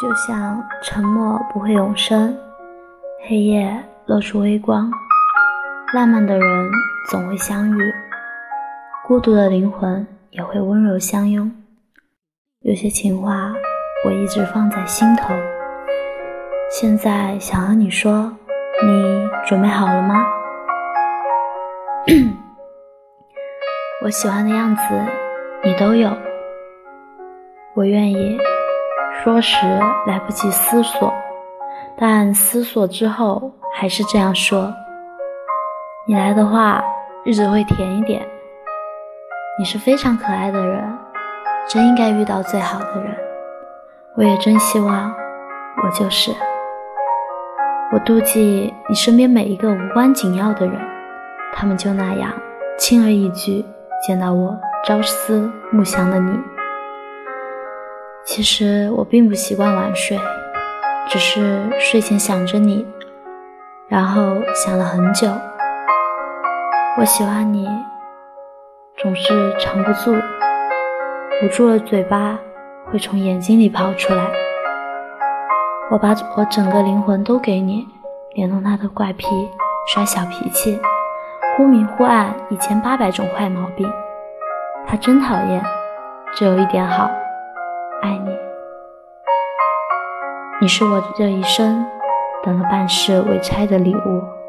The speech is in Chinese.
就像沉默不会永生，黑夜露出微光，浪漫的人总会相遇，孤独的灵魂也会温柔相拥。有些情话我一直放在心头，现在想和你说，你准备好了吗？我喜欢的样子，你都有，我愿意。说时来不及思索，但思索之后还是这样说：你来的话，日子会甜一点。你是非常可爱的人，真应该遇到最好的人。我也真希望我就是。我妒忌你身边每一个无关紧要的人，他们就那样轻而易举见到我朝思暮想的你。其实我并不习惯晚睡，只是睡前想着你，然后想了很久。我喜欢你，总是藏不住，捂住了嘴巴会从眼睛里跑出来。我把我整个灵魂都给你，连同他的怪癖、耍小脾气、忽明忽暗一千八百种坏毛病，他真讨厌，只有一点好。爱你，你是我这一生等了半世未拆的礼物。